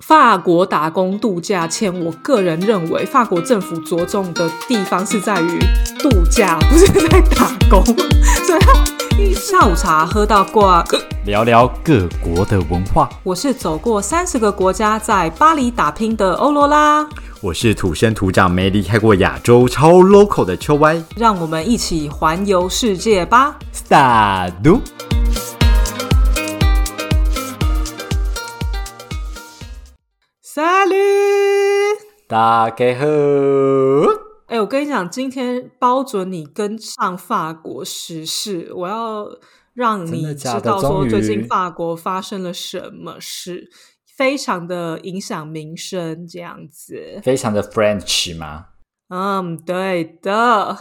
法国打工度假签，我个人认为法国政府着重的地方是在于度假，不是在打工。所以下午茶喝到挂，聊聊各国的文化。我是走过三十个国家，在巴黎打拼的欧罗拉。我是土生土长没离开过亚洲、超 local 的秋歪。让我们一起环游世界吧！萨杜。萨利，大家好。哎，我跟你讲，今天包准你跟上法国时事，我要让你知道说最近法国发生了什么事，非常的影响民生，这样子，非常的 French 吗？嗯，对的。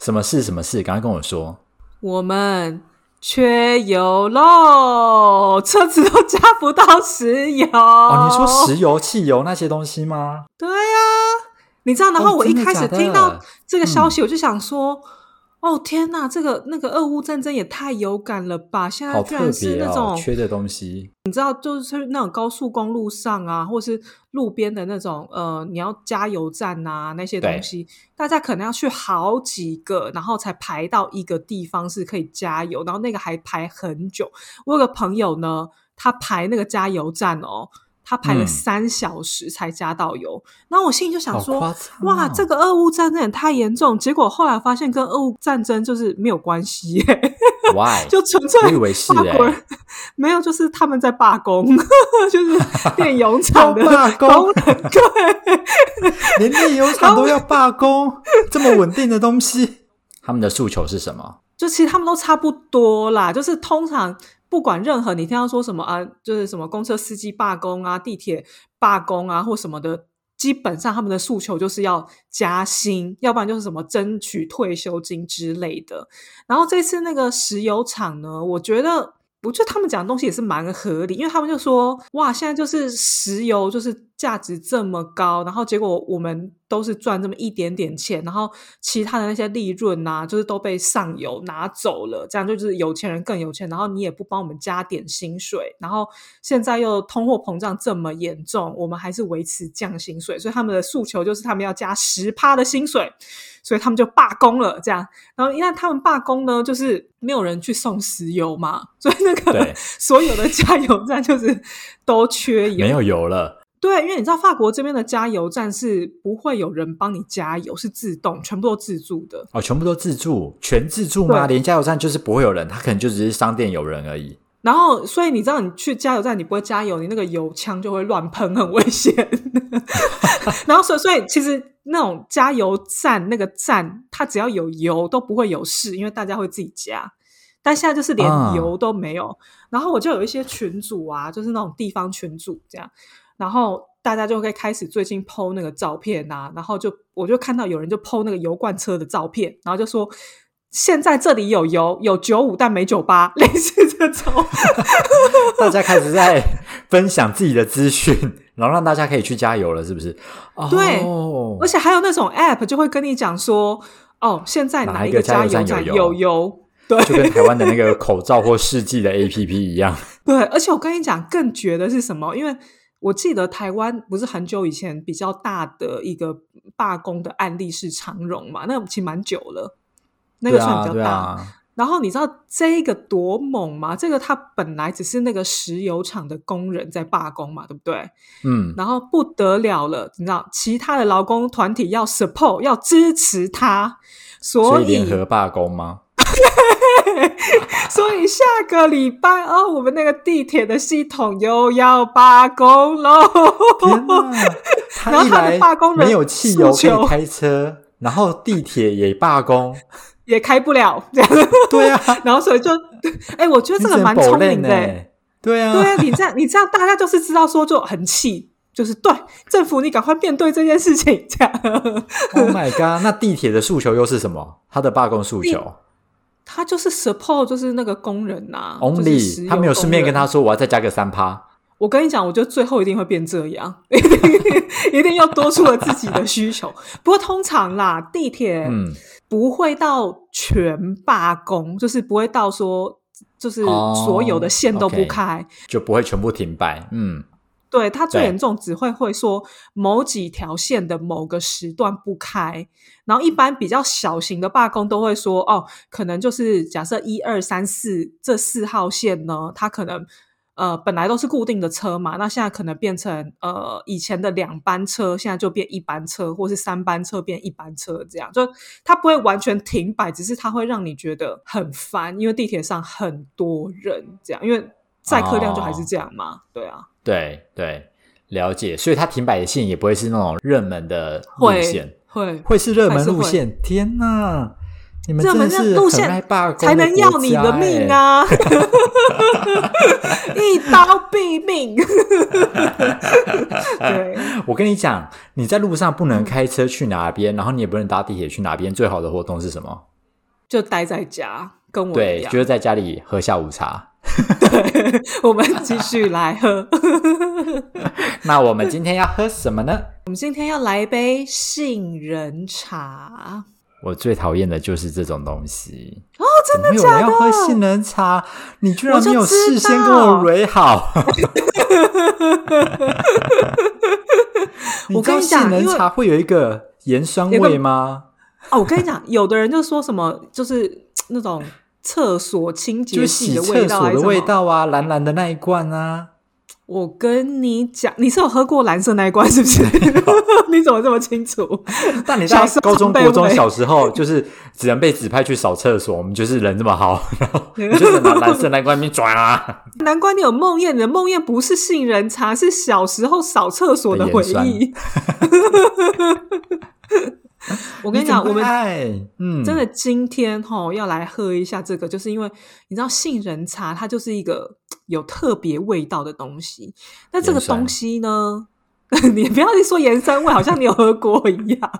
什么事？什么事？赶快跟我说。我们。缺油喽，车子都加不到石油。哦，你说石油、汽油那些东西吗？对呀，你知道，然后我一开始听到这个消息，我就想说。哦天呐，这个那个俄乌战争也太有感了吧！现在居然是那种缺的东西，你知道，就是那种高速公路上啊，或是路边的那种呃，你要加油站啊那些东西，大家可能要去好几个，然后才排到一个地方是可以加油，然后那个还排很久。我有个朋友呢，他排那个加油站哦。他排了三小时才加到油，那我心里就想说：哇，这个俄乌战争也太严重。结果后来发现跟俄乌战争就是没有关系，Why？就纯粹我以为是哎，没有，就是他们在罢工，就是电油厂的罢工，对，连电油厂都要罢工，这么稳定的东西，他们的诉求是什么？就其实他们都差不多啦，就是通常。不管任何你听到说什么啊，就是什么公车司机罢工啊、地铁罢工啊或什么的，基本上他们的诉求就是要加薪，要不然就是什么争取退休金之类的。然后这次那个石油厂呢，我觉得。我觉得他们讲的东西也是蛮合理，因为他们就说：“哇，现在就是石油就是价值这么高，然后结果我们都是赚这么一点点钱，然后其他的那些利润呐，就是都被上游拿走了，这样就是有钱人更有钱，然后你也不帮我们加点薪水，然后现在又通货膨胀这么严重，我们还是维持降薪水，所以他们的诉求就是他们要加十趴的薪水。”所以他们就罢工了，这样。然后，因为他们罢工呢，就是没有人去送石油嘛，所以那个 所有的加油站就是都缺油，没有油了。对，因为你知道法国这边的加油站是不会有人帮你加油，是自动，全部都自助的。哦，全部都自助，全自助吗？连加油站就是不会有人，他可能就只是商店有人而已。然后，所以你知道，你去加油站，你不会加油，你那个油枪就会乱喷，很危险。然后，所以，所以其实那种加油站那个站，它只要有油都不会有事，因为大家会自己加。但现在就是连油都没有。然后我就有一些群主啊，就是那种地方群主这样，然后大家就会开始最近剖那个照片啊，然后就我就看到有人就剖那个油罐车的照片，然后就说。现在这里有油，有九五但没九八，类似这种。大家开始在分享自己的资讯，然后让大家可以去加油了，是不是？对，而且还有那种 App 就会跟你讲说，哦，现在哪一个加油站有油？对，就跟台湾的那个口罩或试剂的 APP 一样。对，而且我跟你讲，更绝的是什么？因为我记得台湾不是很久以前比较大的一个罢工的案例是长荣嘛？那其实蛮久了。那个算比较大，然后你知道这个多猛吗？这个他本来只是那个石油厂的工人在罢工嘛，对不对？嗯，然后不得了了，你知道其他的劳工团体要 support 要支持他，所以联合罢工吗？所以下个礼拜哦，我们那个地铁的系统又要罢工喽！然后他的罢工人没有汽油可以开车，然后地铁也罢工。也开不了这样，对啊，然后所以就，哎，我觉得这个蛮聪明的，对啊，对啊，你这样，你这样，大家就是知道说就很气，就是对政府，你赶快面对这件事情，这样。Oh my god！那地铁的诉求又是什么？他的罢工诉求，他就是 support，就是那个工人呐，Only，他没有顺便跟他说我要再加个三趴。我跟你讲，我觉得最后一定会变这样，一定一定要多出了自己的需求。不过通常啦，地铁嗯。不会到全罢工，就是不会到说，就是所有的线都不开，就不会全部停摆。嗯，对，它最对。严重只会会说某几条线的某个时段不开，然后一般比较小型的罢工都会说，哦，可能就是假设一二三四这四号线呢，它可能呃本来都是固定的车嘛，那现在可能变成呃以前的两班车，现在就变一班车，或是三班车变一班车，这样。就它不会完全停摆，只是它会让你觉得很烦，因为地铁上很多人这样，因为载客量就还是这样嘛，对啊。对对，了解。所以它停摆的线也不会是那种热门的路会线，会会是热门路线。天哪，你们热门真的是路线才能要你的命啊！一刀毙命。对，哎！我跟你讲，你在路上不能开车去哪边，然后你也不能搭地铁去哪边。最好的活动是什么？就待在家，跟我一。就是在家里喝下午茶。对，我们继续来喝。那我们今天要喝什么呢？我们今天要来一杯杏仁茶。我最讨厌的就是这种东西哦，真的假的？人要喝杏仁茶？你居然没有事先跟我蕊好。我跟你知道杏仁茶会有一个盐酸味吗？哦，我跟你讲，有的人就说什么，就是那种厕所清洁就是洗剂的味厕所的。味道啊，蓝蓝的那一罐啊。我跟你讲，你是有喝过蓝色那一罐是不是？你怎么这么清楚？但你小时候在高中、国中、小时候，就是只能被指派去扫厕所，我们就是人这么好，然后 就是拿蓝色那罐面转啊。难怪你有梦魇，你的梦魇不是杏仁茶，是小时候扫厕所的回忆。我跟你讲，我们嗯，真的今天哈要来喝一下这个，就是因为你知道杏仁茶它就是一个有特别味道的东西。那这个东西呢，你不要一说盐酸味，好像你有喝过一样。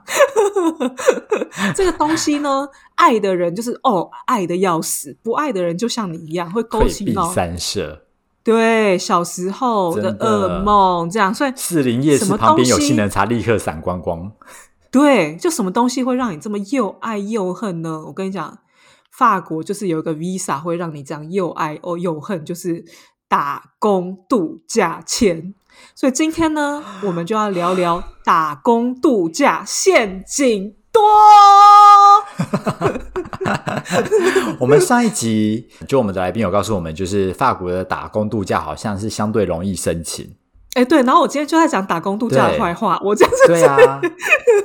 这个东西呢，爱的人就是哦爱的要死，不爱的人就像你一样会勾起那种三舍。对小时候的噩梦，这样。所以四零夜市旁边有杏仁茶，立刻闪光光。对，就什么东西会让你这么又爱又恨呢？我跟你讲，法国就是有一个 visa 会让你这样又爱哦又恨，就是打工度假签。所以今天呢，我们就要聊聊打工度假陷阱多。我们上一集就我们的来宾有告诉我们，就是法国的打工度假好像是相对容易申请。哎，对，然后我今天就在讲打工度假的对坏话，我这样子对啊，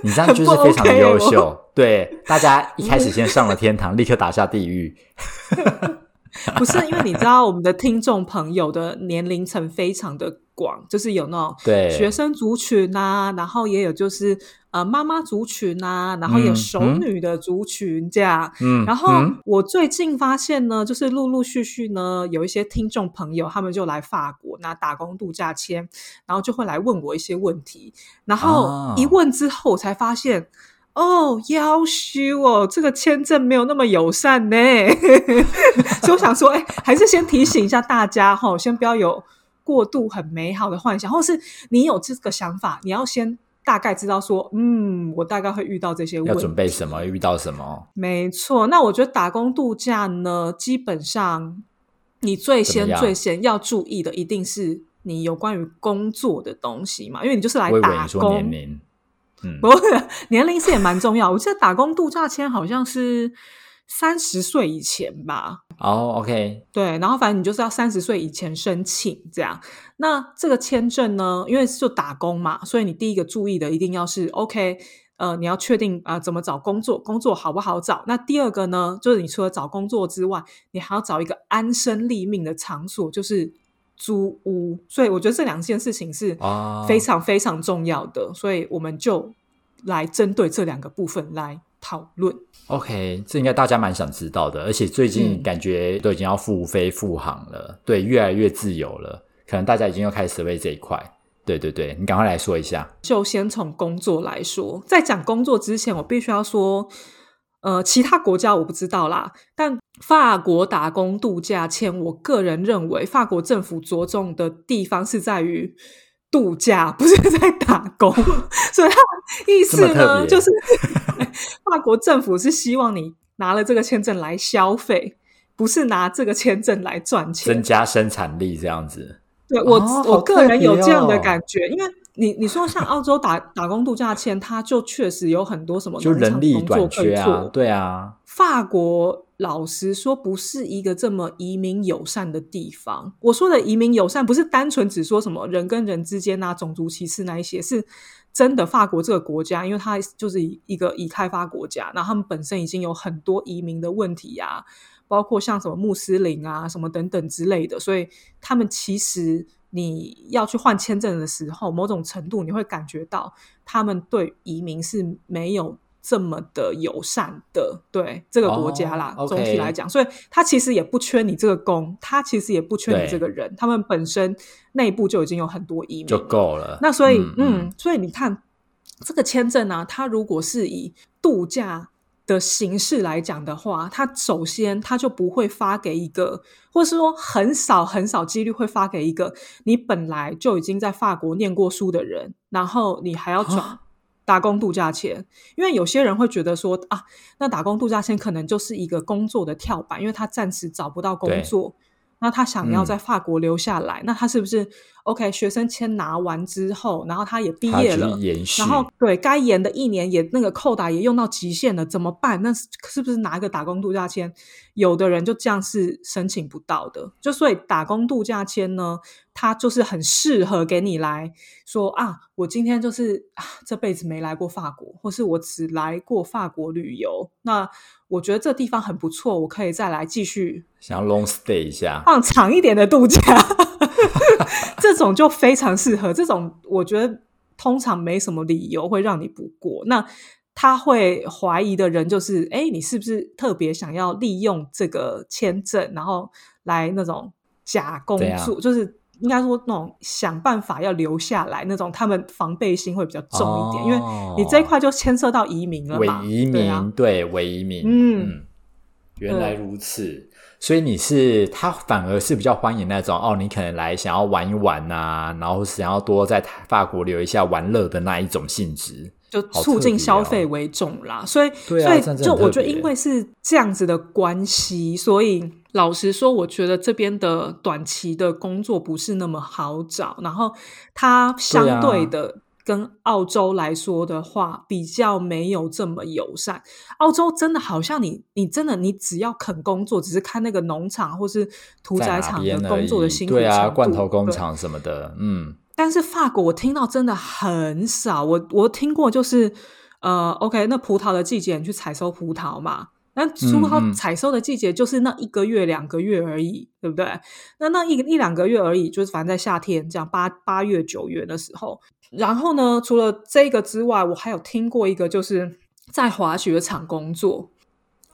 你这样就是非常的优秀。对，大家一开始先上了天堂，立刻打下地狱。不是因为你知道我们的听众朋友的年龄层非常的广，就是有那种对学生族群呐、然后也有就是呃妈妈族群啊、然后有嗯熟嗯女的族群这样。嗯，然后嗯我最近发现呢，就是陆陆续续呢，有一些听众朋友他们就来法国拿打工度假签，然后就会来问我一些问题，然后哦一问之后，我才发现。哦，要修哦，这个签证没有那么友善呢，所以我想说，哎，还是先提醒一下大家哈、先不要有过度很美好的幻想，或是你有这个想法，你要先大概知道说，嗯，我大概会遇到这些问题，要准备什么？遇到什么？没错，那我觉得打工度假呢，基本上你最先最先要注意的，一定是你有关于工作的东西嘛，因为你就是来打工年。龄。嗯，不是年龄是也蛮重要，我记得打工度假签好像是三十岁以前吧，哦，OK，对，然后反正你就是要三十岁以前申请这样。那这个签证呢，因为就打工嘛，所以你第一个注意的一定要是 OK，呃，你要确定啊、呃怎么找工作，工作好不好找。那第二个呢，就是你除了找工作之外，你还要找一个安身立命的场所，就是租屋。所以我觉得这两件事情是哦非常非常重要的，所以我们就来针对这两个部分来讨论。OK，这应该大家蛮想知道的，而且最近嗯感觉都已经要复飞复航了，对，越来越自由了，可能大家已经又开始为这一块。对对对，你赶快来说一下。就先从工作来说，在讲工作之前，我必须要说，呃，其他国家我不知道啦，但法国打工度假签，我个人认为法国政府着重的地方是在于度假，不是在打工，所以他的意思呢，就是法国政府是希望你拿了这个签证来消费，不是拿这个签证来赚钱增。加生产力这样子。对我、哦我个人有这样的感觉，因为你你说像澳洲打打工度假签，它就确实有很多什么就人力短缺啊对啊，法国老实说不是一个这么移民友善的地方。我说的移民友善，不是单纯只说什么人跟人之间啊、种族歧视那一些，是真的法国这个国家，因为它就是一个已开发国家，那他们本身已经有很多移民的问题啊，包括像什么穆斯林啊、什么等等之类的，所以他们其实。你要去换签证的时候，某种程度你会感觉到他们对移民是没有这么的友善的，对这个国家啦。哦总体来讲，所以他其实也不缺你这个工，他其实也不缺你这个人，他们本身内部就已经有很多移民就了够了。那所以，嗯嗯所以你看这个签证啊，它如果是以度假的形式来讲的话，它首先它就不会发给一个，或是说很少很少几率会发给一个你本来就已经在法国念过书的人，然后你还要转啊打工度假签，因为有些人会觉得说啊，那打工度假签可能就是一个工作的跳板，因为他暂时找不到工作。那他想要嗯在法国留下来，那他是不是 OK？学生签拿完之后，然后他也毕业了，延续，然后对该延的一年也那个扣打也用到极限了，怎么办？那是是不是拿一个打工度假签？有的人就这样是申请不到的。就所以打工度假签呢，它就是很适合给你来说啊，我今天就是啊这辈子没来过法国，或是我只来过法国旅游，那我觉得这地方很不错，我可以再来继续想要 long stay 一下，放长一点的度假，这种就非常适合。这种我觉得通常没什么理由会让你不过。那他会怀疑的人就是，哎，你是不是特别想要利用这个签证，然后来那种假工作，就是。应该说，那种想办法要留下来，那种他们防备心会比较重一点，因为你这一块就牵涉到移民了伪嘛。移民，对啊，对伪移民，嗯嗯，原来如此。所以你是他反而是比较欢迎那种哦，你可能来想要玩一玩呐、然后想要多在法国留一下玩乐的那一种性质。就促进消费为重啦，所以所以就我觉得，因为是这样子的关系，所以老实说，我觉得这边的短期的工作不是那么好找，然后它相对的。跟澳洲来说的话，比较没有这么友善。澳洲真的好像你，你真的你只要肯工作，只是看那个农场或是屠宰场的工作的已辛苦对啊，罐头工对厂什么的，嗯，但是法国我听到真的很少，我我听过就是呃，OK，那葡萄的季节你去采收葡萄嘛，那葡嗯萄嗯。采收的季节就是那一个月两个月而已，对不对？那那一一两个月而已，就是反正在夏天这样八八月九月的时候，然后呢，除了这个之外，我还有听过一个就是在滑雪场工作，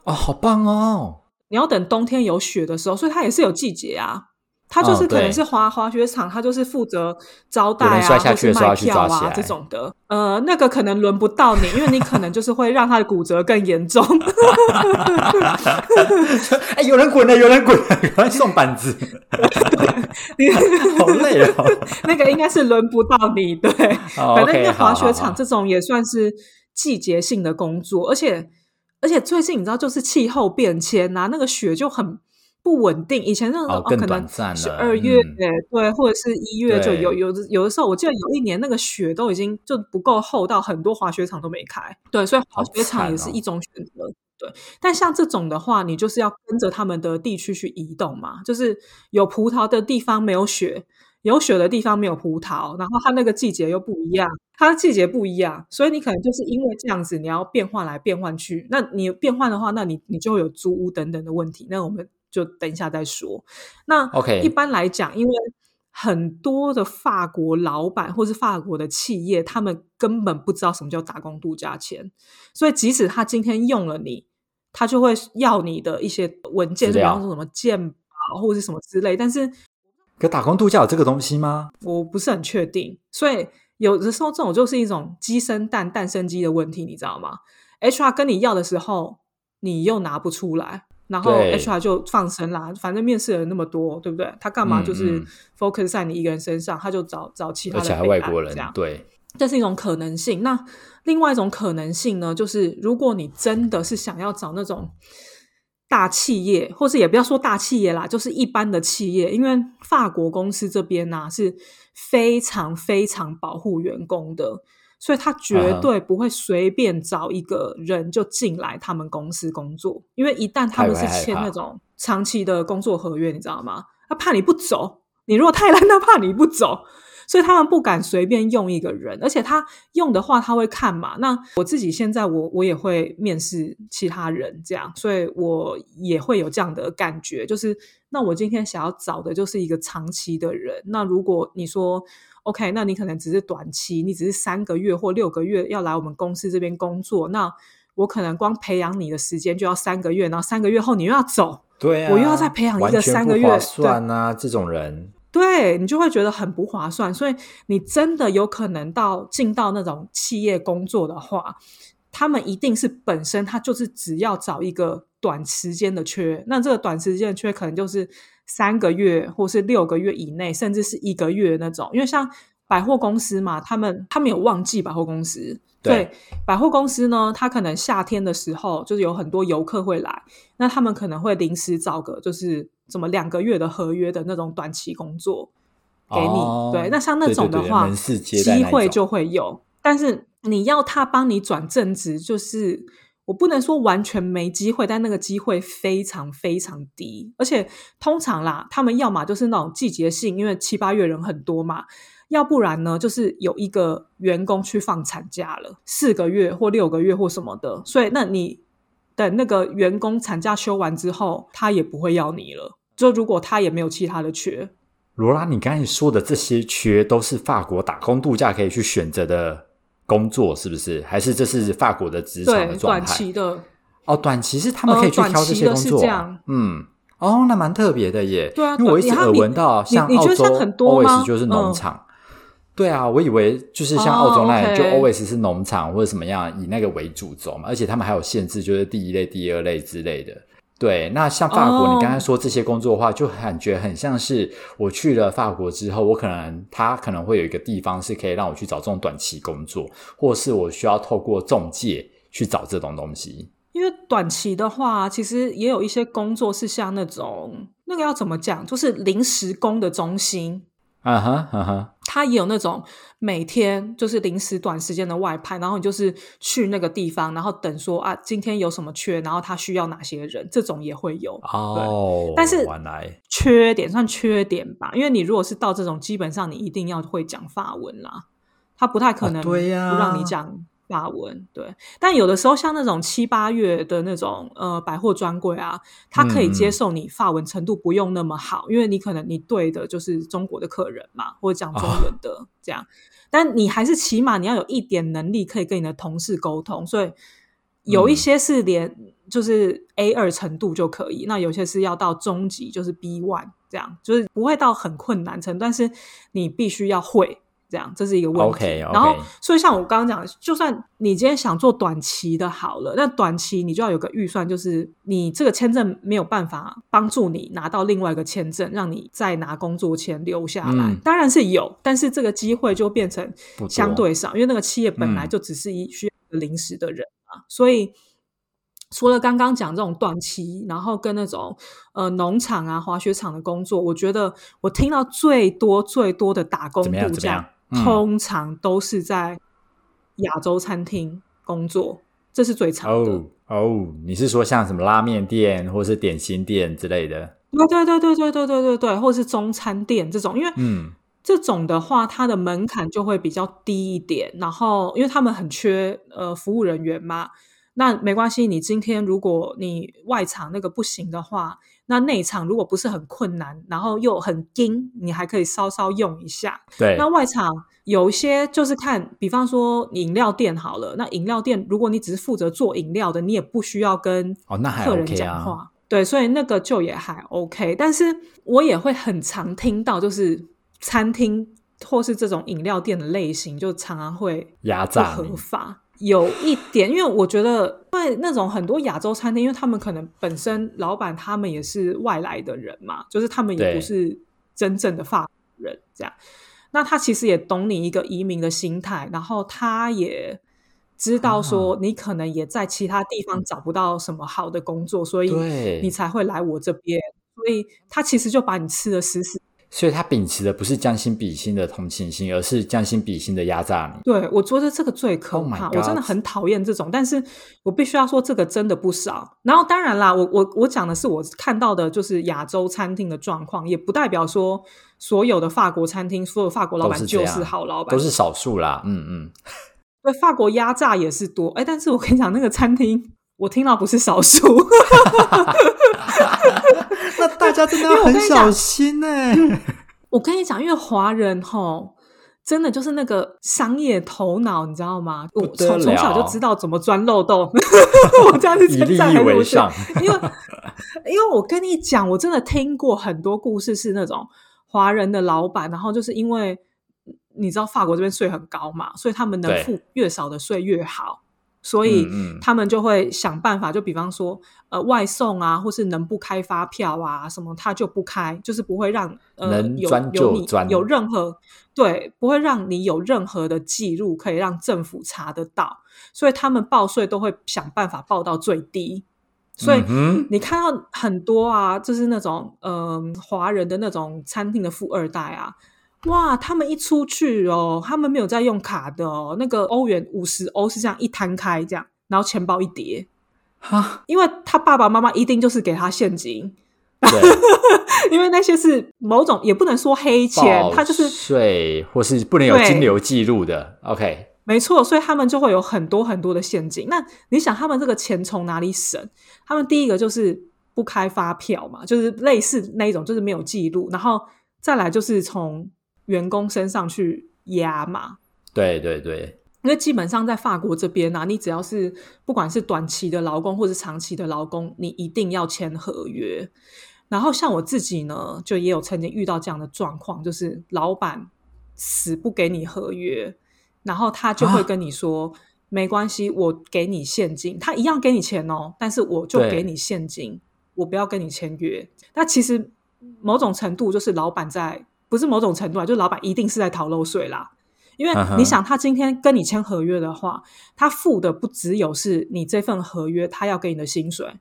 哦，好棒哦，你要等冬天有雪的时候，所以它也是有季节啊。它就是可能是滑滑雪场，他就是负责招待摔下或是卖去的时候要去票啊这种的。呃，那个可能轮不到你，因为你可能就是会让他的骨折更严重。哎，有人滚了，有人滚了，有人送板子，好累哦。那个应该是轮不到你，对。哦反正因 OK，为滑雪场这种也算是季节性的工作，而且而且最近你知道，就是气候变迁呐、那个雪就很不稳定。以前那种、可能十二月、嗯对，或者是一月就有有的有的时候，我记得有一年那个雪都已经就不够厚到很多滑雪场都没开。对，所以滑雪场也是一种选择。对，但像这种的话，你就是要跟着他们的地区去移动嘛，就是有葡萄的地方没有雪，有雪的地方没有葡萄，然后它那个季节又不一样，它的季节不一样，所以你可能就是因为这样子，你要变换来变换去。那你变换的话，那你你就会有租屋等等的问题。那我们就等一下再说。那 OK 一般来讲，因为很多的法国老板或是法国的企业，他们根本不知道什么叫打工度假签，所以即使他今天用了你，他就会要你的一些文件，就比方说什么鉴保或者是什么之类，但是可打工度假有这个东西吗？我不是很确定，所以有的时候这种就是一种鸡生蛋，蛋生鸡的问题，你知道吗？HR 跟你要的时候，你又拿不出来，然后 HR 就放生啦，反正面试人那么多，对不对？他干嘛嗯就是嗯 focus 在你一个人身上，他就找找其他而且还的外国人案这样，对，这是一种可能性。那另外一种可能性呢，就是如果你真的是想要找那种大企业，或是也不要说大企业啦，就是一般的企业，因为法国公司这边呢、是非常非常保护员工的，所以他绝对不会随便找一个人就进来他们公司工作，因为一旦他们是签那种长期的工作合约，你知道吗？他怕你不走，你如果太烂，他怕你不走。所以他们不敢随便用一个人，而且他用的话他会看嘛。那我自己现在我我也会面试其他人，这样，所以我也会有这样的感觉，就是那我今天想要找的就是一个长期的人。那如果你说 OK，那你可能只是短期，你只是三个月或六个月要来我们公司这边工作，那我可能光培养你的时间就要三个月，然后三个月后你又要走，对啊，我又要再培养一个三个月，算啊，这种人。对你就会觉得很不划算，所以你真的有可能到进到那种企业工作的话，他们一定是本身他就是只要找一个短时间的缺，那这个短时间的缺可能就是三个月或是六个月以内，甚至是一个月那种。因为像百货公司嘛，他们他们有旺季百货公司，对百货公司呢，他可能夏天的时候就是有很多游客会来，那他们可能会临时找个就是。怎么两个月的合约的那种短期工作给你？对，那像那种的话，机会就会有。但是你要他帮你转正职，就是我不能说完全没机会，但那个机会非常非常低。而且通常啦，他们要么就是那种季节性，因为七八月人很多嘛；要不然呢，就是有一个员工去放产假了，四个月或六个月或什么的。所以，那你等那个员工产假休完之后，他也不会要你了。就如果他也没有其他的缺，罗拉，你刚才说的这些缺都是法国打工度假可以去选择的工作，是不是？还是这是法国的职场的状态？短期的哦，短期是他们可以去挑这些工作，嗯，哦，那蛮特别的耶。对啊，因为我一直耳闻到像澳洲 always 就是农场，对啊，我以为就是像澳洲那样就 always 是农场或者什么样，以那个为主轴嘛，而且他们还有限制，就是第一类、第二类之类的。对，那像法国，你刚才说这些工作的话，就感觉很像是我去了法国之后，我可能他可能会有一个地方是可以让我去找这种短期工作，或是我需要透过中介去找这种东西。因为短期的话，其实也有一些工作是像那种那个要怎么讲，就是临时工的中心。啊哈啊哈，他也有那种每天就是临时短时间的外派，然后你就是去那个地方，然后等说啊，今天有什么缺，然后他需要哪些人，这种也会有哦。但是原来缺点算缺点吧，因为你如果是到这种，基本上你一定要会讲法文啦，他不太可能不让你讲。法文对，但有的时候像那种七八月的那种呃百货专柜啊，他可以接受你法文程度不用那么好，因为你可能你对的就是中国的客人嘛，或者讲中文的这样，但你还是起码你要有一点能力可以跟你的同事沟通，所以有一些是连就是 A 二程度就可以，那有些是要到中级，就是 B one 这样，就是不会到很困难程度，但是你必须要会。这样，这是一个问题。然后，所以像我刚刚讲的，就算你今天想做短期的，好了，那短期你就要有个预算，就是你这个签证没有办法帮助你拿到另外一个签证，让你再拿工作签留下来。当然是有，但是这个机会就变成相对少，因为那个企业本来就只是一需要临时的人啊。所以，除了刚刚讲这种短期，然后跟那种呃农场啊、滑雪场的工作，我觉得我听到最多最多的打工度假。通常都是在亚洲餐厅工作，这是最常的。哦，你是说像什么拉面店或是点心店之类的？对对对对对对对对对，或是中餐店这种，因为嗯，这种的话，它的门槛就会比较低一点。然后，因为他们很缺呃服务人员嘛，那没关系。你今天如果你外场那个不行的话。那内场如果不是很困难，然后又很精，你还可以稍稍用一下。对，那外场有一些就是看，比方说饮料店好了，那饮料店如果你只是负责做饮料的，你也不需要跟哦那客人讲话。对，所以那个就也还 OK。但是我也会很常听到，就是餐厅或是这种饮料店的类型，就常常会压榨合法。有一点，因为我觉得，因为那种很多亚洲餐厅，因为他们可能本身老板他们也是外来的人嘛，就是他们也不是真正的法人，这样。那他其实也懂你一个移民的心态，然后他也知道说你可能也在其他地方找不到什么好的工作，所以你才会来我这边。所以他其实就把你吃的死死。所以他秉持的不是将心比心的同情心，而是将心比心的压榨你。对，我觉得这个最可怕。我真的很讨厌这种，但是我必须要说，这个真的不少。然后当然啦，我我我讲的是我看到的，就是亚洲餐厅的状况，也不代表说所有的法国餐厅，所有法国老板就是好老板，都是少数啦。嗯嗯。对，法国压榨也是多，哎，但是我跟你讲，那个餐厅我听到不是少数，那大家真的要很小心呢。我跟你讲，因为华人吼，真的就是那个商业头脑，你知道吗？我从从小就知道怎么钻漏洞，我这样子以利益为上。因为因为我跟你讲，我真的听过很多故事，是那种华人的老板，然后就是因为。你知道法国这边税很高嘛，所以他们能付越少的税越好，所以他们就会想办法，就比方说呃外送啊，或是能不开发票啊什么，他就不开，就是不会让呃有有你有任何对，不会让你有任何的记录可以让政府查得到，所以他们报税都会想办法报到最低，所以你看到很多啊，就是那种呃华人的那种餐厅的富二代啊。哇，他们一出去哦，他们没有在用卡的哦，那个欧元五十欧是这样一摊开这样，然后钱包一叠，哈，因为他爸爸妈妈一定就是给他现金，因为那些是某种也不能说黑钱，他就是税或是不能有金流记录的，OK，没错，所以他们就会有很多很多的现金。那你想，他们这个钱从哪里省？他们第一个就是不开发票嘛，就是类似那一种，就是没有记录，然后再来就是从。员工身上去压嘛？对对对，因为基本上在法国这边啊，你只要是不管是短期的劳工或者长期的劳工，你一定要签合约。然后像我自己呢，就也有曾经遇到这样的状况，就是老板死不给你合约，然后他就会跟你说：“没关系，我给你现金，他一样给你钱哦，但是我就给你现金，我不要跟你签约。”那其实某种程度就是老板在。不是某种程度啊，就老板一定是在逃漏税啦。因为你想，他今天跟你签合约的话，他付的不只有是你这份合约他要给你的薪水，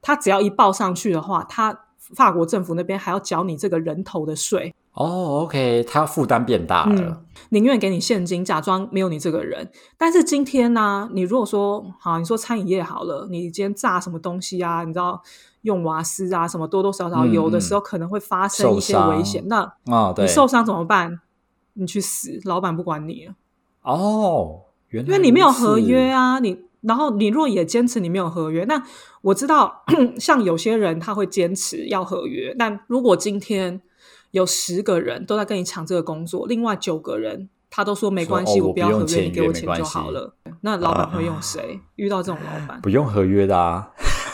他只要一报上去的话，他法国政府那边还要缴你这个人头的税。哦，OK，他负担变大了，宁愿给你现金，假装没有你这个人。但是今天呢，你如果说好，你说餐饮业好了，你今天炸什么东西啊？你知道？用瓦斯啊，什么多多少少有的时候可能会发生一些危险。那啊，你受伤怎么办？你去死，老板不管你哦，因为你没有合约啊。你然后你若也坚持你没有合约，那我知道 像有些人他会坚持要合约。但如果今天有十个人都在跟你抢这个工作，另外九个人他都说没关系，我不要合约，你给我钱就好了。那老板会用谁？遇到这种老板不用合约的啊。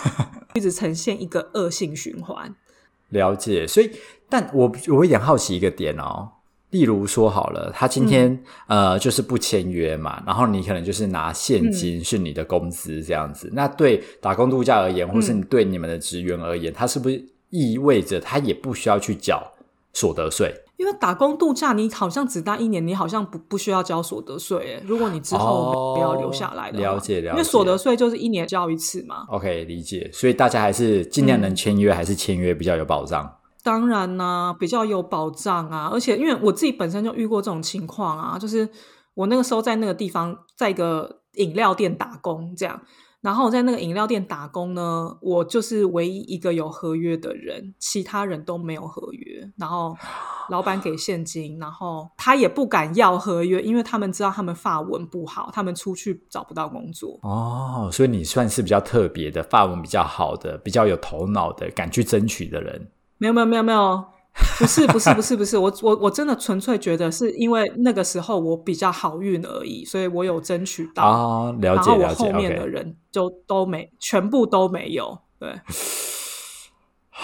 一直呈现一个恶性循环，了解。所以，但我我有点好奇一个点哦，例如说好了，他今天呃就是不签约嘛，然后你可能就是拿现金是你的工资这样子。那对打工度假而言，或是你对你们的职员而言，他是不是意味着他也不需要去缴所得税？因为打工度假，你好像只待一年，你好像不不需要交所得税。如果你之后不要留下来的，了解了解。因为所得税就是一年交一次嘛。OK，理解。所以大家还是尽量能签约，还是签约比较有保障。当然呢，比较有保障啊。而且因为我自己本身就遇过这种情况啊，就是我那个时候在那个地方，在一个饮料店打工，这样。然后我在那个饮料店打工呢，我就是唯一一个有合约的人，其他人都没有合约。然后老板给现金，然后他也不敢要合约，因为他们知道他们发文不好，他们出去找不到工作。哦，所以你算是比较特别的，发文比较好的，比较有头脑的，敢去争取的人。没有，没有，没有，没有。不是不是不是不是我我我真的纯粹觉得是因为那个时候我比较好运而已，所以我有争取到啊，了解了解。后面的人就都没，全部都没有。对，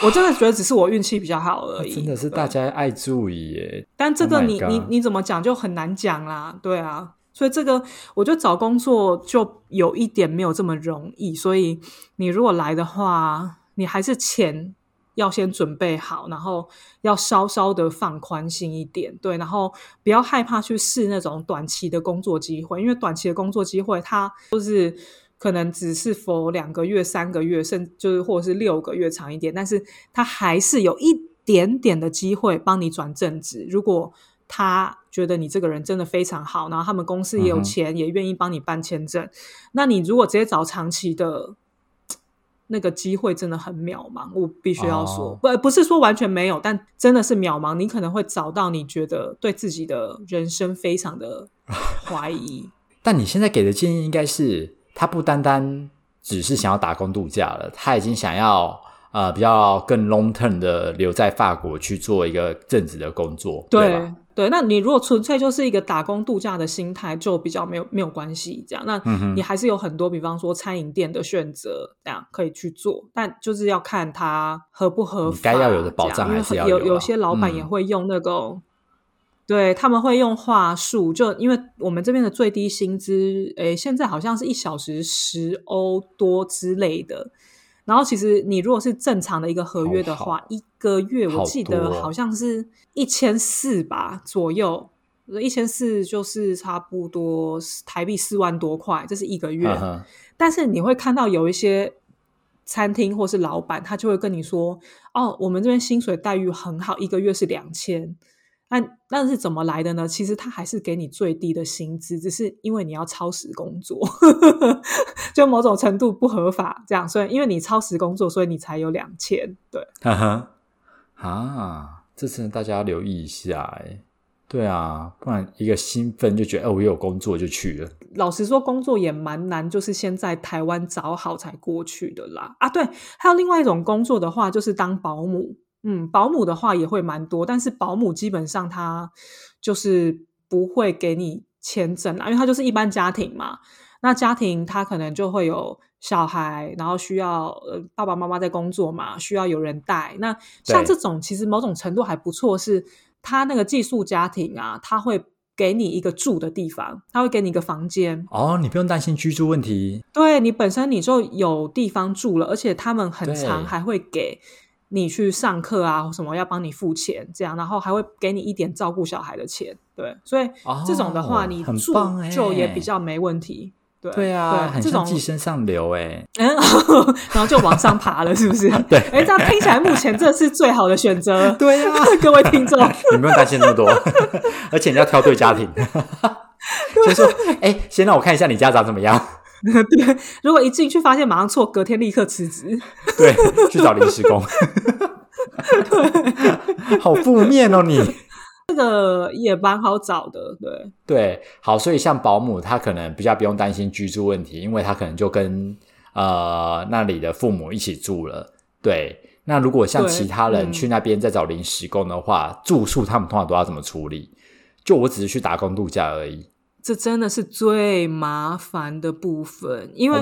我真的觉得只是我运气比较好而已。真的是大家爱注意耶，但这个你你你怎么讲就很难讲啦。对啊，所以这个我觉得找工作就有一点没有这么容易。所以你如果来的话，你还是钱。要先准备好，然后要稍稍的放宽心一点，对，然后不要害怕去试那种短期的工作机会，因为短期的工作机会它就是可能只是否两个月、三个月，甚就是或者是六个月长一点，但是它还是有一点点的机会帮你转正职。如果他觉得你这个人真的非常好，然后他们公司也有钱，也愿意帮你办签证，那你如果直接找长期的。那个机会真的很渺茫，我必须要说，不不是说完全没有，但真的是渺茫。你可能会找到你觉得对自己的人生非常的 怀疑。但你现在给的建议应该是，他不单单只是想要打工度假了，他已经想要呃比较更 long term 的留在法国去做一个正职的工作，对吧？对，那你如果纯粹就是一个打工度假的心态，就比较没有没有关系。这样，那你还是有很多，比方说餐饮店的选择，这样可以去做。但就是要看它合不合法，该要有的保障还是要有。有些老板也会用那个，对他们会用话术，就因为我们这边的最低薪资，诶，现在好像是一小时十欧多之类的。然后，其实你如果是正常的一个合约的话，一个月我记得好像是一千四吧左右，一千四就是差不多台币四万多块，这是一个月。但是你会看到有一些餐厅或是老板，他就会跟你说：“哦，我们这边薪水待遇很好，一个月是两千。”那那是怎么来的呢？其实他还是给你最低的薪资，只是因为你要超时工作，就某种程度不合法，这样，所以因为你超时工作，所以你才有两千。对，哈哈，啊，这次大家要留意一下，哎，对啊，不然一个兴奋就觉得，哎，我有工作就去了。老实说，工作也蛮难，就是先在台湾找好才过去的啦。啊，对，还有另外一种工作的话，就是当保姆。嗯，保姆的话也会蛮多，但是保姆基本上他就是不会给你签证啊，因为他就是一般家庭嘛。那家庭他可能就会有小孩，然后需要呃爸爸妈妈在工作嘛，需要有人带。那像这种其实某种程度还不错，是他那个寄宿家庭啊，他会给你一个住的地方，他会给你一个房间。哦，你不用担心居住问题。对你本身你就有地方住了，而且他们很长还会给。你去上课啊，什么要帮你付钱，这样，然后还会给你一点照顾小孩的钱，对，所以这种的话，你住就也比较没问题，对，对啊，很像寄生上流哎，然后就往上爬了，是不是？对，哎，这样听起来目前这是最好的选择，对啊，各位听众，你不用担心那么多，而且你要挑对家庭，就说，哎，先让我看一下你家长怎么样。对，如果一进去发现马上错，隔天立刻辞职。对，去找临时工。对，好负面哦，你这个也蛮好找的。对对，好，所以像保姆，他可能比较不用担心居住问题，因为他可能就跟呃那里的父母一起住了。对，那如果像其他人去那边再找临时工的话，住宿他们通常都要怎么处理？就我只是去打工度假而已。这真的是最麻烦的部分，因为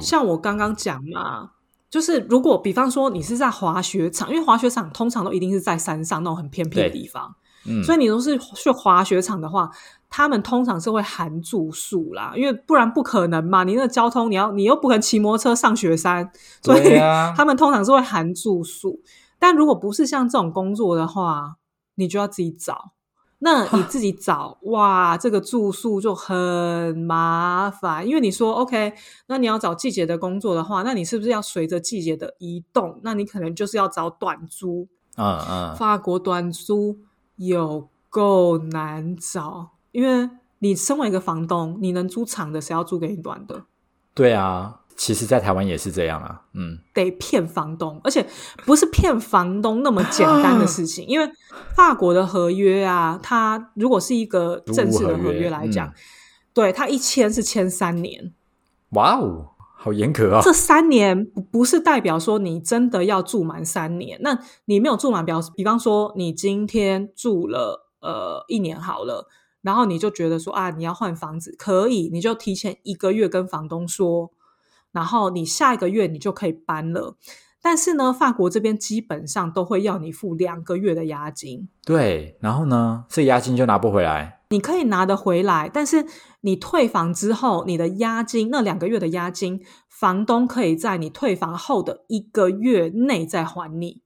像我刚刚讲嘛，就是如果比方说你是在滑雪场，因为滑雪场通常都一定是在山上那种很偏僻的地方，嗯，所以你都是去滑雪场的话，他们通常是会含住宿啦，因为不然不可能嘛，你那个交通你要你又不可能骑摩托车上雪山，所以他们通常是会含住宿。但如果不是像这种工作的话，你就要自己找。那你 自己找哇，这个住宿就很麻烦，因为你说 OK，那你要找季节的工作的话，那你是不是要随着季节的移动？那你可能就是要找短租。嗯嗯，法国短租有够难找，因为你身为一个房东，你能租长的，谁要租给你短的？对啊。其实，在台湾也是这样啊，嗯，得骗房东，而且不是骗房东那么简单的事情，因为法国的合约啊，它如果是一个正式的合约来讲，对它一签是签三年，哇哦，好严格啊！这三年不是代表说你真的要住满三年，那你没有住满，表比方说你今天住了呃一年好了，然后你就觉得说啊，你要换房子，可以，你就提前一个月跟房东说。然后你下一个月你就可以搬了，但是呢，法国这边基本上都会要你付两个月的押金。对，然后呢，这押金就拿不回来。你可以拿得回来，但是你退房之后，你的押金那两个月的押金，房东可以在你退房后的一个月内再还你。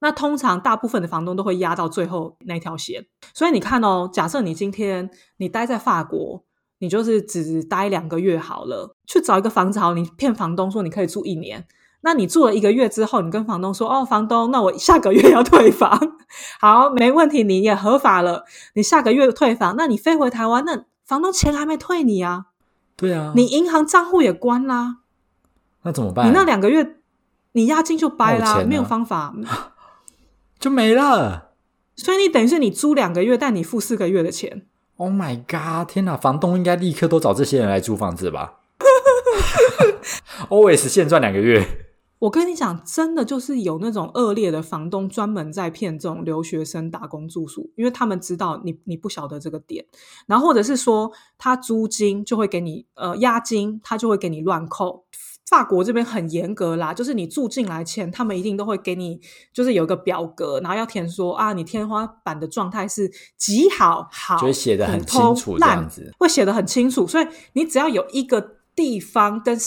那通常大部分的房东都会压到最后那条线。所以你看哦，假设你今天你待在法国，你就是只待两个月好了，去找一个房子好，你骗房东说你可以住一年。那你住了一个月之后，你跟房东说：“哦，房东，那我下个月要退房。”好，没问题，你也合法了。你下个月退房，那你飞回台湾，那房东钱还没退你啊？对啊，你银行账户也关啦。那怎么办？你那两个月，你押金就掰啦，没有方法，就没了。所以你等于是你租两个月，但你付四个月的钱。Oh my god！天哪，房东应该立刻都找这些人来租房子吧？Always 现赚两个月。我跟你讲，真的就是有那种恶劣的房东专门在骗这种留学生打工住宿，因为他们知道你你不晓得这个点，然后或者是说他租金就会给你呃押金，他就会给你乱扣。法国这边很严格啦，就是你住进来前，他们一定都会给你就是有一个表格，然后要填说啊，你天花板的状态是极好，好就会写的很清楚，这样子会写的很清楚，所以你只要有一个地方跟。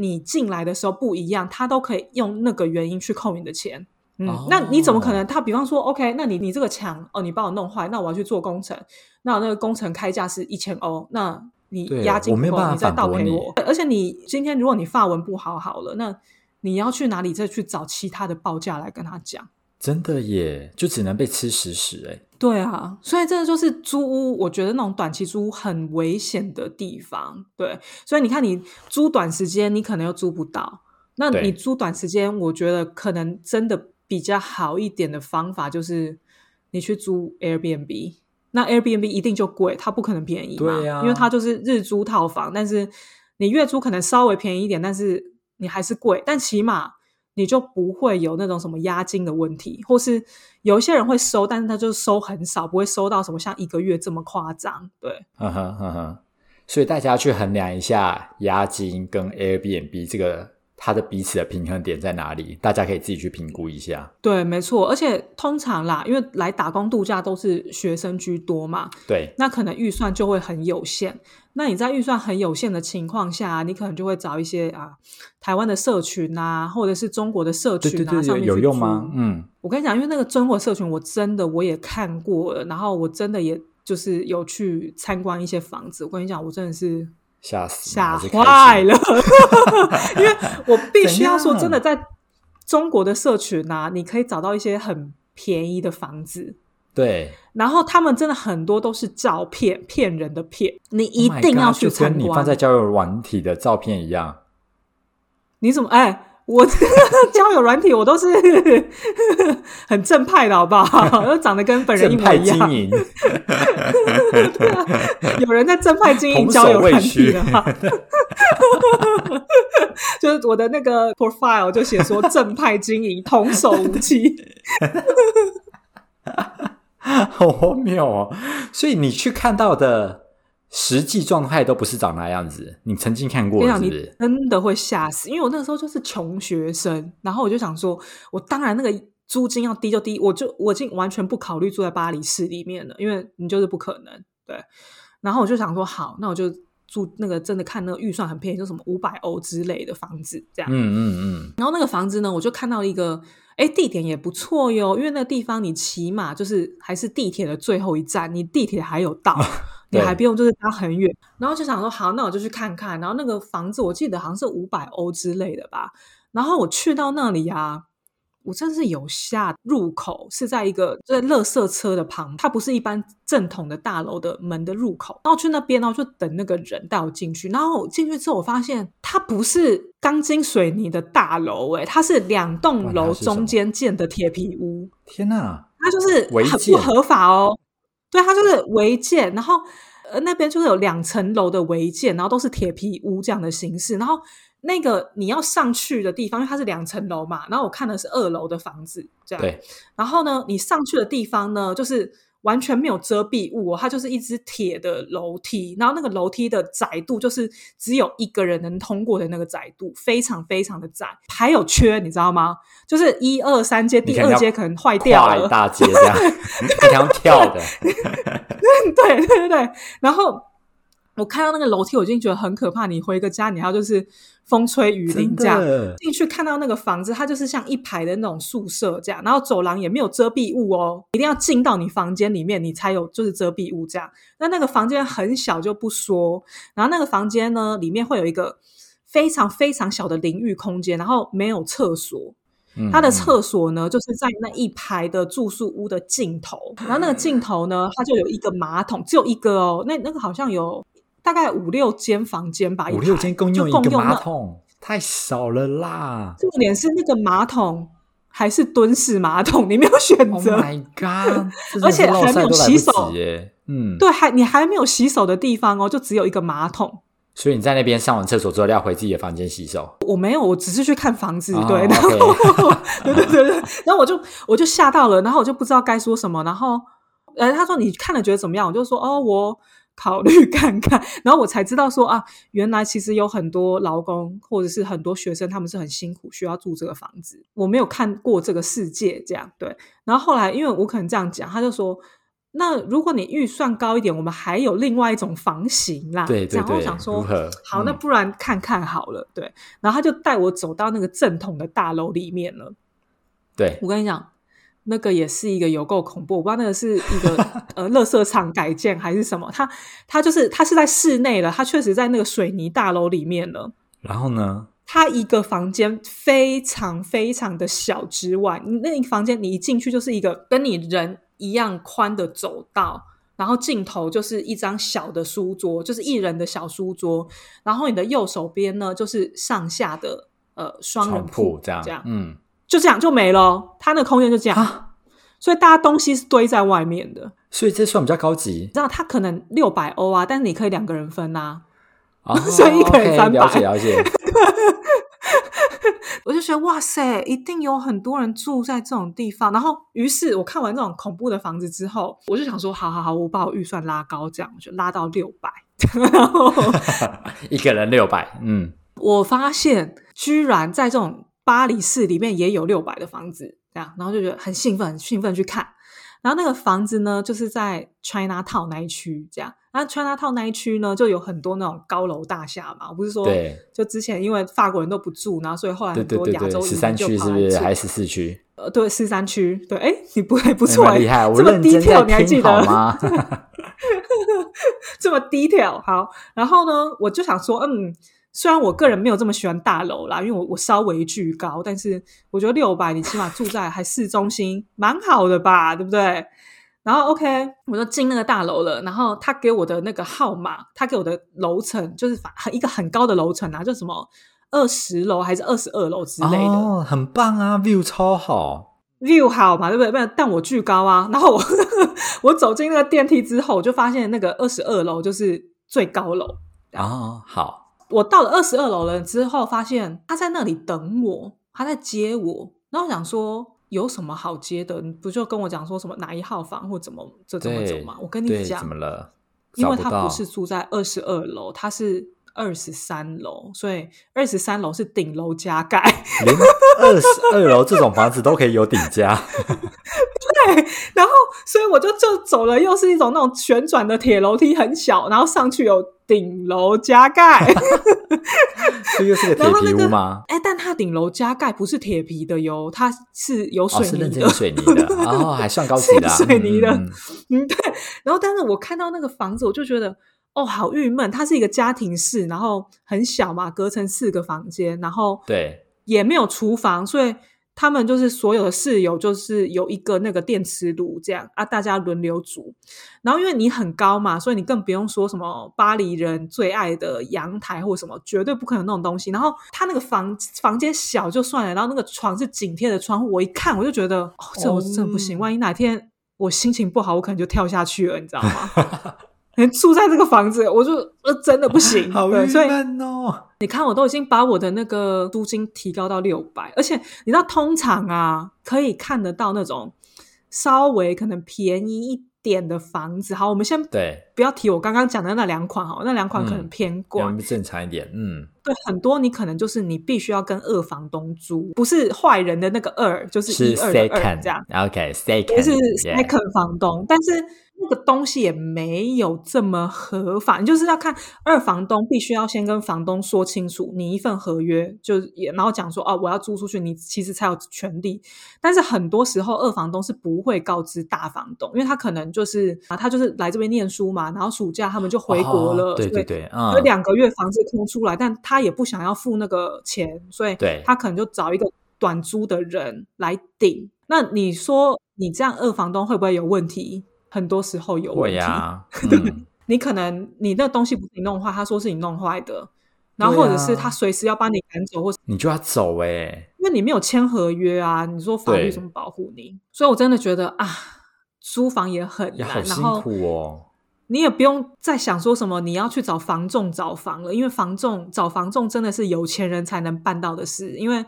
你进来的时候不一样，他都可以用那个原因去扣你的钱。嗯，那你怎么可能？他比方说，OK，那你你这个墙哦，你帮我弄坏，那我要去做工程，那那个工程开价是一千欧，那你押金不够，你再倒赔我。而且你今天如果你发文不好好了，那你要去哪里再去找其他的报价来跟他讲？真的耶，就只能被吃屎屎哎。对啊，所以这个就是租屋，我觉得那种短期租屋很危险的地方。对，所以你看，你租短时间，你可能又租不到。那你租短时间，我觉得可能真的比较好一点的方法就是你去租 Airbnb。那 Airbnb 一定就贵，它不可能便宜嘛，因为它就是日租套房。但是你月租可能稍微便宜一点，但是你还是贵。但起码。你就不会有那种什么押金的问题，或是有一些人会收，但是他就收很少，不会收到什么像一个月这么夸张。对，嗯哼嗯哼，所以大家去衡量一下押金跟 Airbnb 这个它的彼此的平衡点在哪里，大家可以自己去评估一下。对，没错，而且通常啦，因为来打工度假都是学生居多嘛，对，那可能预算就会很有限。那你在预算很有限的情况下，你可能就会找一些啊台湾的社群啊，或者是中国的社群啊，上面有用吗？嗯，我跟你讲，因为那个中国社群，我真的我也看过了，然后我真的也就是有去参观一些房子。我跟你讲，我真的是吓死吓坏了，因为我必须要说，真的在中国的社群啊，你可以找到一些很便宜的房子。对，然后他们真的很多都是照片骗人的骗，你一定要去参观。你放在交友软体的照片一样，你怎么哎？我 交友软体我都是 很正派的，好不好？都长得跟本人一模一样。有人在正派经营交友软体的哈，就是我的那个 profile 就写说正派经营，童叟无欺。好荒谬哦！所以你去看到的实际状态都不是长那样子。你曾经看过，是不是？真的会吓死！因为我那个时候就是穷学生，然后我就想说，我当然那个租金要低就低，我就我已经完全不考虑住在巴黎市里面了，因为你就是不可能。对，然后我就想说，好，那我就住那个真的看那个预算很便宜，就什么五百欧之类的房子，这样。嗯嗯嗯。然后那个房子呢，我就看到一个。哎，地点也不错哟，因为那个地方你起码就是还是地铁的最后一站，你地铁还有到，你还不用就是搭很远。然后就想说，好，那我就去看看。然后那个房子我记得好像是五百欧之类的吧。然后我去到那里啊。我真是有下入口是在一个在垃圾车的旁，它不是一般正统的大楼的门的入口。然后去那边，然后就等那个人带我进去。然后进去之后，我发现它不是钢筋水泥的大楼，哎，它是两栋楼中间建的铁皮屋。天哪，它就是很不合法哦。对，它就是违建。然后呃，那边就是有两层楼的违建，然后都是铁皮屋这样的形式。然后。那个你要上去的地方，因为它是两层楼嘛，然后我看的是二楼的房子，这样。对。然后呢，你上去的地方呢，就是完全没有遮蔽物，它就是一只铁的楼梯，然后那个楼梯的窄度就是只有一个人能通过的那个窄度，非常非常的窄，还有缺，你知道吗？就是一二三阶，第二阶可能坏掉了，大阶这样，你要 跳的。对对对对，然后。我看到那个楼梯，我已经觉得很可怕。你回个家，你还要就是风吹雨淋这样进去，看到那个房子，它就是像一排的那种宿舍这样，然后走廊也没有遮蔽物哦，一定要进到你房间里面，你才有就是遮蔽物这样。那那个房间很小就不说，然后那个房间呢，里面会有一个非常非常小的淋浴空间，然后没有厕所。它的厕所呢，就是在那一排的住宿屋的尽头，然后那个尽头呢，它就有一个马桶，只有一个哦。那那个好像有大概五六间房间吧，五六间共用一个马桶，太少了啦。重点是那个马桶还是蹲式马桶，你没有选择。Oh my god！而且还没有洗手耶。嗯，对，还你还没有洗手的地方哦，就只有一个马桶。所以你在那边上完厕所之后要回自己的房间洗手？我没有，我只是去看房子，对，然后 对对对对，然后我就我就吓到了，然后我就不知道该说什么，然后呃，他说你看了觉得怎么样？我就说哦，我考虑看看，然后我才知道说啊，原来其实有很多劳工或者是很多学生，他们是很辛苦需要住这个房子，我没有看过这个世界这样对，然后后来因为我可能这样讲，他就说。那如果你预算高一点，我们还有另外一种房型啦。对对对，想说好，那不然看看好了。对，然后他就带我走到那个正统的大楼里面了。对，我跟你讲，那个也是一个有够恐怖。我不知道那个是一个 呃，垃圾场改建还是什么。它它就是它是在室内的，它确实在那个水泥大楼里面了。然后呢？它一个房间非常非常的小之外，那一房间你一进去就是一个跟你人。一样宽的走道，然后尽头就是一张小的书桌，就是一人的小书桌。然后你的右手边呢，就是上下的呃双人铺，这样这样，嗯，就这样就没了。它那空间就这样，所以大家东西是堆在外面的。所以这算比较高级。知道它可能六百欧啊，但是你可以两个人分呐，所以一个人三百。了解了解。我就觉得哇塞，一定有很多人住在这种地方。然后，于是我看完这种恐怖的房子之后，我就想说，好好好，我把我预算拉高，这样就拉到六百。然 后一个人六百，嗯，我发现居然在这种巴黎市里面也有六百的房子，这样，然后就觉得很兴奋，很兴奋去看。然后那个房子呢，就是在 China Town 那一区，这样。那 China Town 那一区呢，就有很多那种高楼大厦嘛。我不是说，就之前因为法国人都不住，然后所以后来很多亚洲十三区是不是还是十四区？呃，对，十三区。对，哎，你不会不错，厉害，这么低调，你还记得吗？这么低调，好。然后呢，我就想说，嗯。虽然我个人没有这么喜欢大楼啦，因为我我稍微巨高，但是我觉得六百你起码住在还市中心，蛮好的吧，对不对？然后 OK，我就进那个大楼了，然后他给我的那个号码，他给我的楼层就是很一个很高的楼层啊，就什么二十楼还是二十二楼之类的，哦，很棒啊，view 超好，view 好嘛，对不对？不但我巨高啊，然后我 我走进那个电梯之后，我就发现那个二十二楼就是最高楼啊，好。我到了二十二楼了之后，发现他在那里等我，他在接我。然后我想说，有什么好接的？你不就跟我讲说什么哪一号房或怎么这怎么走吗？我跟你讲，怎么了？因为他不是住在二十二楼，他是二十三楼，所以二十三楼是顶楼加盖。连二十二楼这种房子都可以有顶加。对，然后所以我就就走了，又是一种那种旋转的铁楼梯，很小，然后上去有顶楼加盖，这又是个铁皮屋吗？哎，但它顶楼加盖不是铁皮的哟，它是有水泥的，水泥的，哦，还算高级的，水泥的，嗯，对。然后，但是我看到那个房子，我就觉得哦，好郁闷。它是一个家庭式，然后很小嘛，隔成四个房间，然后对，也没有厨房，所以。他们就是所有的室友，就是有一个那个电磁炉这样啊，大家轮流煮。然后因为你很高嘛，所以你更不用说什么巴黎人最爱的阳台或什么，绝对不可能那种东西。然后他那个房房间小就算了，然后那个床是紧贴着窗户，我一看我就觉得，哦，这我真的不行。万一哪天我心情不好，我可能就跳下去了，你知道吗？住在这个房子，我就呃真的不行，好郁闷哦。你看，我都已经把我的那个租金提高到六百，而且你知道，通常啊，可以看得到那种稍微可能便宜一点的房子。好，我们先对，不要提我刚刚讲的那两款哈，那两款可能偏贵，正常一点。嗯，对，很多你可能就是你必须要跟二房东租，不是坏人的那个二，就是一二二这样。OK，second 就是 second 房东，但是。那个东西也没有这么合法，你就是要看二房东必须要先跟房东说清楚，你一份合约就也，然后讲说哦，我要租出去，你其实才有权利。但是很多时候二房东是不会告知大房东，因为他可能就是啊，他就是来这边念书嘛，然后暑假他们就回国了，对对对，有两个月房子空出来，但他也不想要付那个钱，所以他可能就找一个短租的人来顶。那你说你这样二房东会不会有问题？很多时候有问题，你可能你那东西不是你弄坏，他说是你弄坏的，然后或者是他随时要把你赶走，或者你就要走哎，因为你没有签合约啊，你说法律怎么保护你？所以我真的觉得啊，租房也很难，辛苦哦。你也不用再想说什么你要去找房仲找房了，因为房仲找房仲真的是有钱人才能办到的事，因为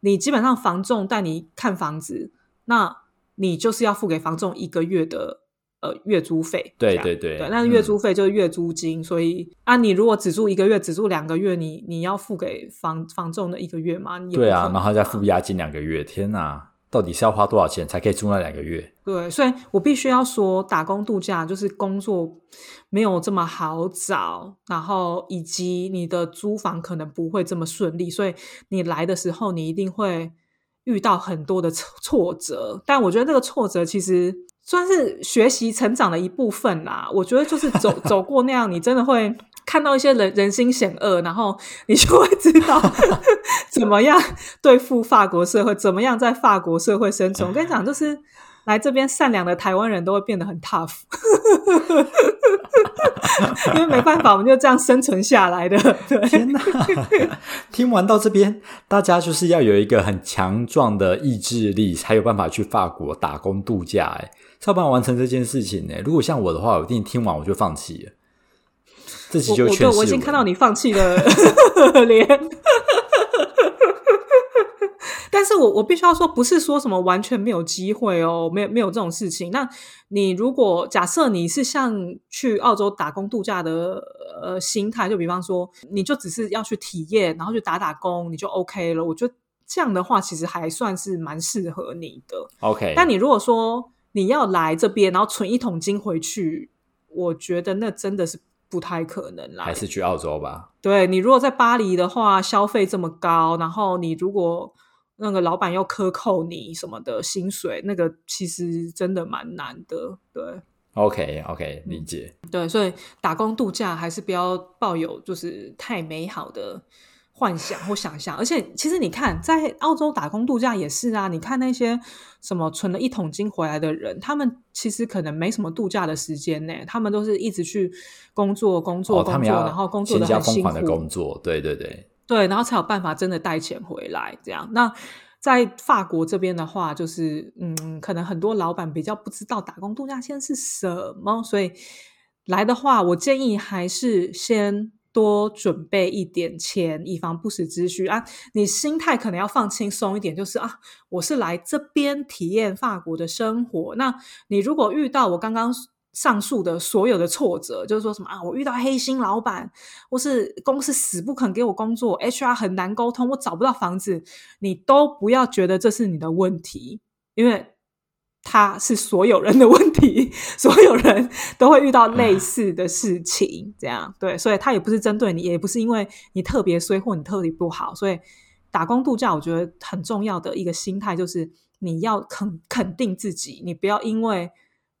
你基本上房仲带你看房子，那你就是要付给房仲一个月的。呃，月租费，对对对，对，那月租费就是月租金，所以啊，你如果只住一个月，只住两个月，你你要付给房房仲的一个月吗？对啊，然后再付押金两个月，天哪，到底是要花多少钱才可以住那两个月？对，所以我必须要说，打工度假就是工作没有这么好找，然后以及你的租房可能不会这么顺利，所以你来的时候你一定会遇到很多的挫折，但我觉得这个挫折其实。算是学习成长的一部分啦。我觉得就是走 走过那样，你真的会看到一些人人心险恶，然后你就会知道 怎么样对付法国社会，怎么样在法国社会生存。我跟你讲，就是来这边善良的台湾人都会变得很 tough，因为没办法，我们就这样生存下来的。天哪！听完到这边，大家就是要有一个很强壮的意志力，才有办法去法国打工度假。哎。要不然完成这件事情呢？如果像我的话，我一定听完我就放弃了。自己就劝我已经看到你放弃的 脸。但是我我必须要说，不是说什么完全没有机会哦，没有没有这种事情。那你如果假设你是像去澳洲打工度假的呃心态，就比方说，你就只是要去体验，然后去打打工，你就 OK 了。我觉得这样的话，其实还算是蛮适合你的。OK，但你如果说。你要来这边，然后存一桶金回去，我觉得那真的是不太可能啦。还是去澳洲吧。对你如果在巴黎的话，消费这么高，然后你如果那个老板又克扣你什么的薪水，那个其实真的蛮难的。对，OK OK，理解。对，所以打工度假还是不要抱有就是太美好的。幻想或想象，而且其实你看，在澳洲打工度假也是啊。你看那些什么存了一桶金回来的人，他们其实可能没什么度假的时间呢。他们都是一直去工作、工作、工作，然后工作的很辛苦。工作，对对对对，然后才有办法真的带钱回来。这样，那在法国这边的话，就是嗯，可能很多老板比较不知道打工度假签是什么，所以来的话，我建议还是先。多准备一点钱，以防不时之需啊！你心态可能要放轻松一点，就是啊，我是来这边体验法国的生活。那你如果遇到我刚刚上述的所有的挫折，就是说什么啊，我遇到黑心老板，或是公司死不肯给我工作，HR 很难沟通，我找不到房子，你都不要觉得这是你的问题，因为。他是所有人的问题，所有人都会遇到类似的事情，这样对，所以他也不是针对你，也不是因为你特别衰或你特别不好，所以打工度假，我觉得很重要的一个心态就是你要肯肯定自己，你不要因为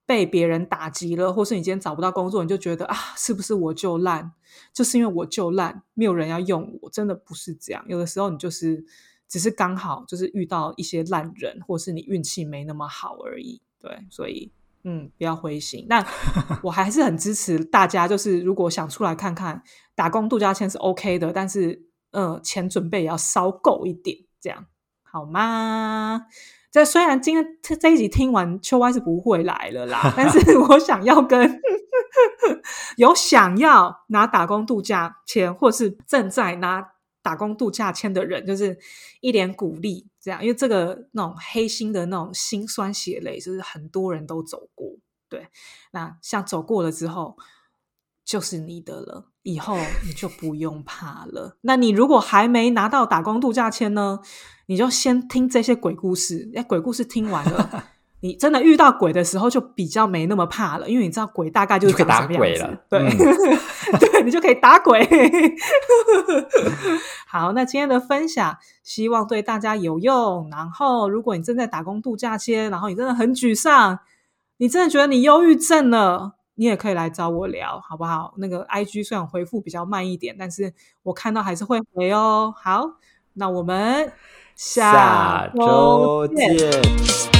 被别人打击了，或是你今天找不到工作，你就觉得啊，是不是我就烂？就是因为我就烂，没有人要用我，真的不是这样，有的时候你就是。只是刚好就是遇到一些烂人，或是你运气没那么好而已。对，所以嗯，不要灰心。但 我还是很支持大家，就是如果想出来看看打工度假签是 OK 的，但是呃，钱准备也要稍够一点，这样好吗？这虽然今天这这一集听完，秋 Y 是不会来了啦，但是 我想要跟 有想要拿打工度假签，或是正在拿。打工度假签的人，就是一脸鼓励这样，因为这个那种黑心的那种心酸血泪，就是很多人都走过。对，那像走过了之后，就是你的了，以后你就不用怕了。那你如果还没拿到打工度假签呢，你就先听这些鬼故事。哎，鬼故事听完了。你真的遇到鬼的时候，就比较没那么怕了，因为你知道鬼大概就是可以打鬼了。对，对你就可以打鬼。好，那今天的分享希望对大家有用。然后，如果你正在打工度假期，然后你真的很沮丧，你真的觉得你忧郁症了，你也可以来找我聊，好不好？那个 I G 虽然回复比较慢一点，但是我看到还是会回哦。好，那我们下周见。